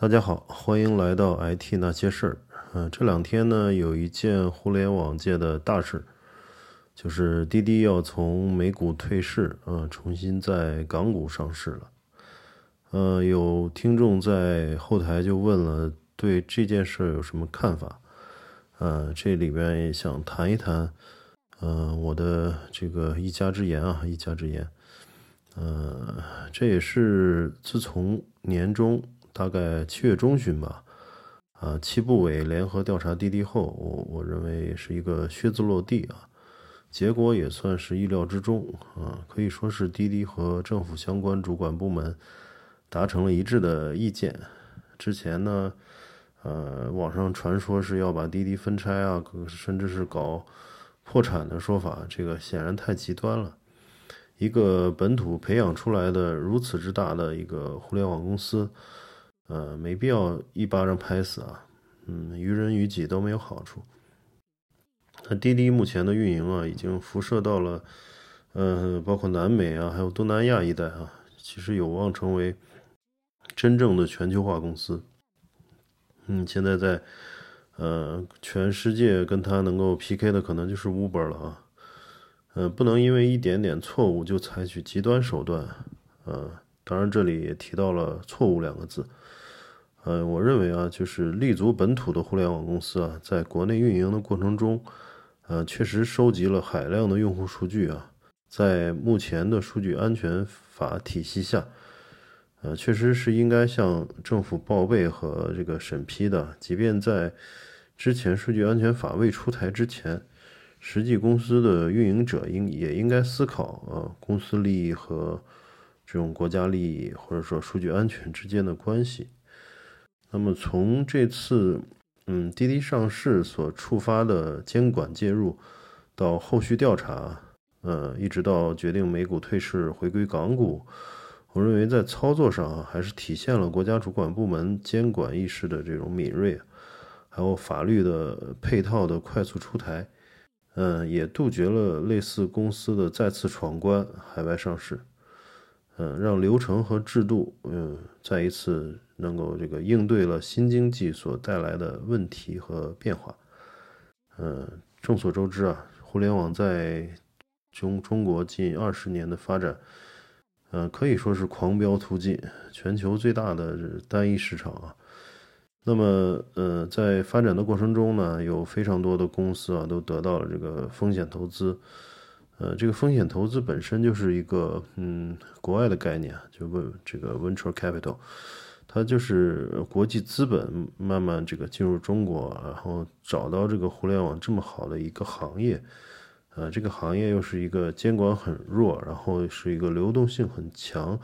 大家好，欢迎来到 IT 那些事儿。嗯，这两天呢，有一件互联网界的大事，就是滴滴要从美股退市，啊，重新在港股上市了。呃，有听众在后台就问了，对这件事有什么看法？呃，这里边也想谈一谈，嗯，我的这个一家之言啊，一家之言。呃，这也是自从年中。大概七月中旬吧，啊，七部委联合调查滴滴后，我我认为是一个靴子落地啊，结果也算是意料之中啊，可以说是滴滴和政府相关主管部门达成了一致的意见。之前呢，呃，网上传说是要把滴滴分拆啊，甚至是搞破产的说法，这个显然太极端了。一个本土培养出来的如此之大的一个互联网公司。呃，没必要一巴掌拍死啊，嗯，于人于己都没有好处。那滴滴目前的运营啊，已经辐射到了，呃，包括南美啊，还有东南亚一带啊，其实有望成为真正的全球化公司。嗯，现在在呃全世界跟它能够 PK 的可能就是 Uber 了啊，呃，不能因为一点点错误就采取极端手段，呃，当然这里也提到了错误两个字。呃，我认为啊，就是立足本土的互联网公司啊，在国内运营的过程中，呃，确实收集了海量的用户数据啊，在目前的数据安全法体系下，呃，确实是应该向政府报备和这个审批的。即便在之前数据安全法未出台之前，实际公司的运营者应也应该思考啊，公司利益和这种国家利益或者说数据安全之间的关系。那么从这次，嗯，滴滴上市所触发的监管介入，到后续调查，呃，一直到决定美股退市回归港股，我认为在操作上，还是体现了国家主管部门监管意识的这种敏锐，还有法律的配套的快速出台，嗯，也杜绝了类似公司的再次闯关海外上市。嗯，让流程和制度，嗯，再一次能够这个应对了新经济所带来的问题和变化。嗯，众所周知啊，互联网在中中国近二十年的发展，嗯，可以说是狂飙突进，全球最大的单一市场啊。那么，呃，在发展的过程中呢，有非常多的公司啊，都得到了这个风险投资。呃，这个风险投资本身就是一个嗯国外的概念，就问这个 venture capital，它就是国际资本慢慢这个进入中国，然后找到这个互联网这么好的一个行业，呃，这个行业又是一个监管很弱，然后是一个流动性很强、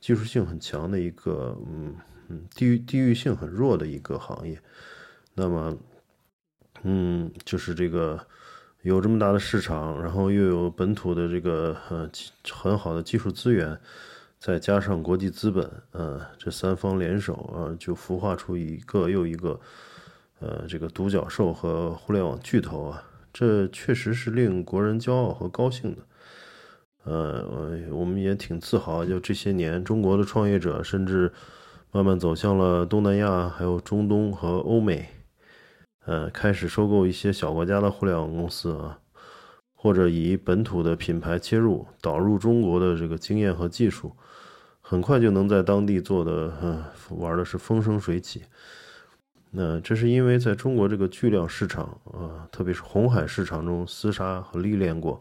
技术性很强的一个嗯嗯地域地域性很弱的一个行业，那么嗯就是这个。有这么大的市场，然后又有本土的这个呃很好的技术资源，再加上国际资本，呃，这三方联手啊，就孵化出一个又一个呃这个独角兽和互联网巨头啊，这确实是令国人骄傲和高兴的。呃，我们也挺自豪，就这些年中国的创业者，甚至慢慢走向了东南亚、还有中东和欧美。呃，开始收购一些小国家的互联网公司啊，或者以本土的品牌切入，导入中国的这个经验和技术，很快就能在当地做的，嗯，玩的是风生水起。那这是因为在中国这个巨量市场啊，特别是红海市场中厮杀和历练过，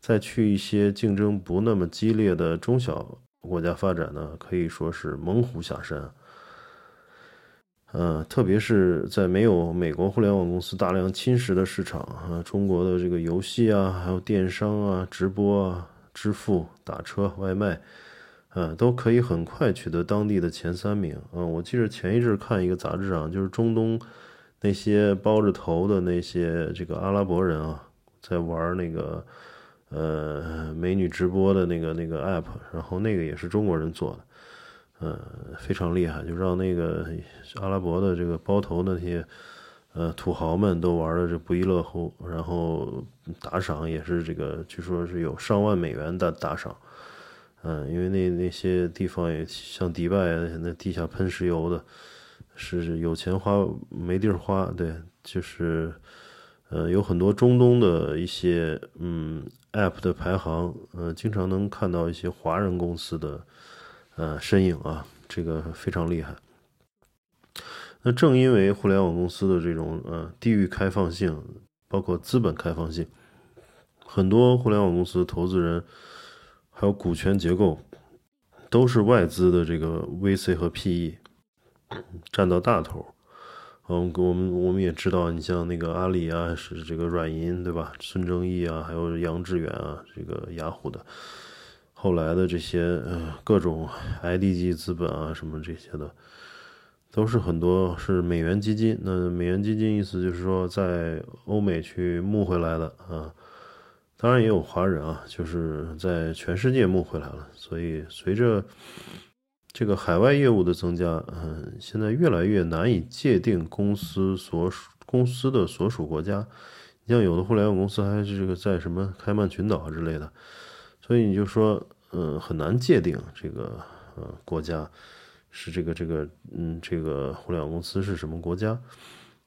再去一些竞争不那么激烈的中小国家发展呢，可以说是猛虎下山。呃，特别是在没有美国互联网公司大量侵蚀的市场啊，中国的这个游戏啊，还有电商啊、直播啊、支付、打车、外卖，呃，都可以很快取得当地的前三名。嗯，我记得前一阵看一个杂志上，就是中东那些包着头的那些这个阿拉伯人啊，在玩那个呃美女直播的那个那个 app，然后那个也是中国人做的。呃，非常厉害，就让那个阿拉伯的这个包头那些呃土豪们都玩的这不亦乐乎，然后打赏也是这个，据说是有上万美元的打赏。嗯，因为那那些地方也像迪拜那地下喷石油的，是有钱花没地儿花，对，就是呃有很多中东的一些嗯 App 的排行，呃经常能看到一些华人公司的呃身影啊，这个非常厉害。那正因为互联网公司的这种呃地域开放性，包括资本开放性，很多互联网公司投资人还有股权结构都是外资的这个 VC 和 PE 占到大头。嗯，我们我们也知道，你像那个阿里啊，是这个软银对吧？孙正义啊，还有杨致远啊，这个雅虎的，后来的这些呃各种 IDG 资本啊，什么这些的。都是很多是美元基金，那美元基金意思就是说在欧美去募回来的啊，当然也有华人啊，就是在全世界募回来了。所以随着这个海外业务的增加，嗯，现在越来越难以界定公司所属公司的所属国家。你像有的互联网公司还是这个在什么开曼群岛之类的，所以你就说，嗯，很难界定这个呃国家。是这个这个嗯，这个互联网公司是什么国家？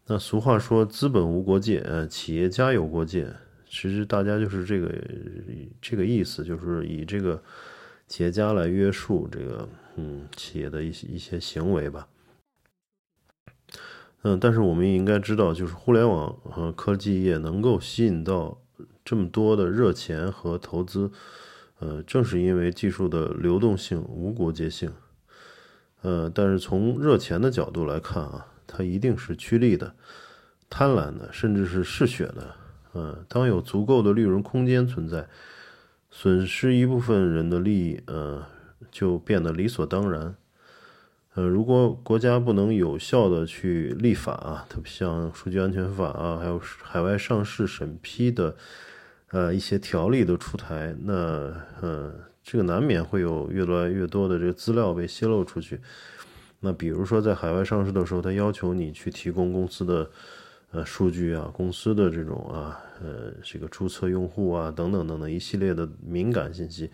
那俗话说“资本无国界”，呃，企业家有国界。其实大家就是这个这个意思，就是以这个企业家来约束这个嗯企业的一些一些行为吧。嗯，但是我们也应该知道，就是互联网和科技业能够吸引到这么多的热钱和投资，呃，正是因为技术的流动性、无国界性。呃，但是从热钱的角度来看啊，它一定是趋利的、贪婪的，甚至是嗜血的。呃，当有足够的利润空间存在，损失一部分人的利益，呃，就变得理所当然。呃，如果国家不能有效的去立法啊，特别像数据安全法啊，还有海外上市审批的呃一些条例的出台，那呃。这个难免会有越来越多的这个资料被泄露出去。那比如说在海外上市的时候，他要求你去提供公司的呃数据啊，公司的这种啊呃这个注册用户啊等等等等一系列的敏感信息。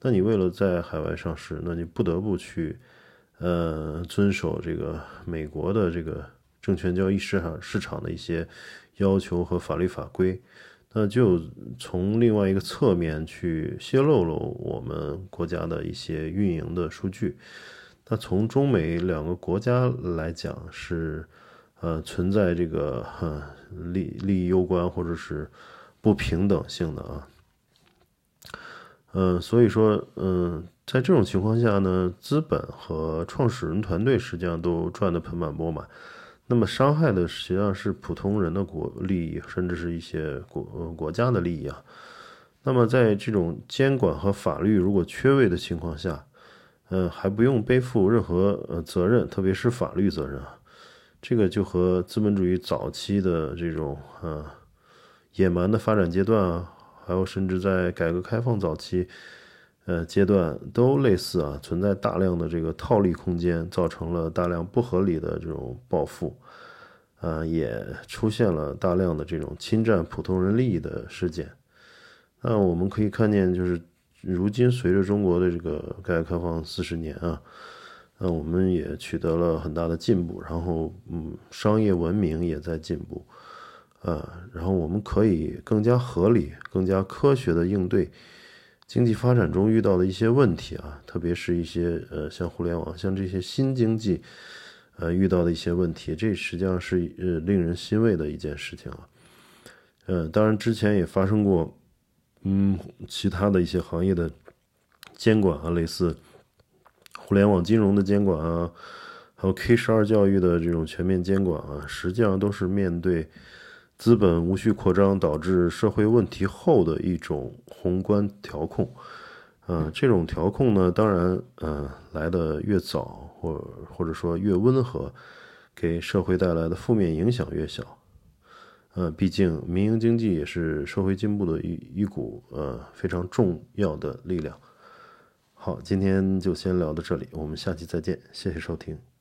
那你为了在海外上市，那你不得不去呃遵守这个美国的这个证券交易市场市场的一些要求和法律法规。那就从另外一个侧面去泄露了我们国家的一些运营的数据。那从中美两个国家来讲，是呃存在这个利利益攸关或者是不平等性的啊。嗯，所以说，嗯，在这种情况下呢，资本和创始人团队实际上都赚得盆满钵满。那么伤害的实际上是普通人的国利益，甚至是一些国国家的利益啊。那么在这种监管和法律如果缺位的情况下，呃，还不用背负任何呃责任，特别是法律责任啊。这个就和资本主义早期的这种呃野蛮的发展阶段啊，还有甚至在改革开放早期。呃，阶段都类似啊，存在大量的这个套利空间，造成了大量不合理的这种暴富，啊，也出现了大量的这种侵占普通人利益的事件。那我们可以看见，就是如今随着中国的这个改革开放四十年啊，那我们也取得了很大的进步，然后嗯，商业文明也在进步，啊，然后我们可以更加合理、更加科学的应对。经济发展中遇到的一些问题啊，特别是一些呃，像互联网、像这些新经济，呃，遇到的一些问题，这实际上是呃令人欣慰的一件事情啊。呃，当然之前也发生过，嗯，其他的一些行业的监管啊，类似互联网金融的监管啊，还有 K 十二教育的这种全面监管啊，实际上都是面对。资本无序扩张导致社会问题后的一种宏观调控，呃，这种调控呢，当然，呃，来的越早，或或者说越温和，给社会带来的负面影响越小，呃，毕竟民营经济也是社会进步的一一股呃非常重要的力量。好，今天就先聊到这里，我们下期再见，谢谢收听。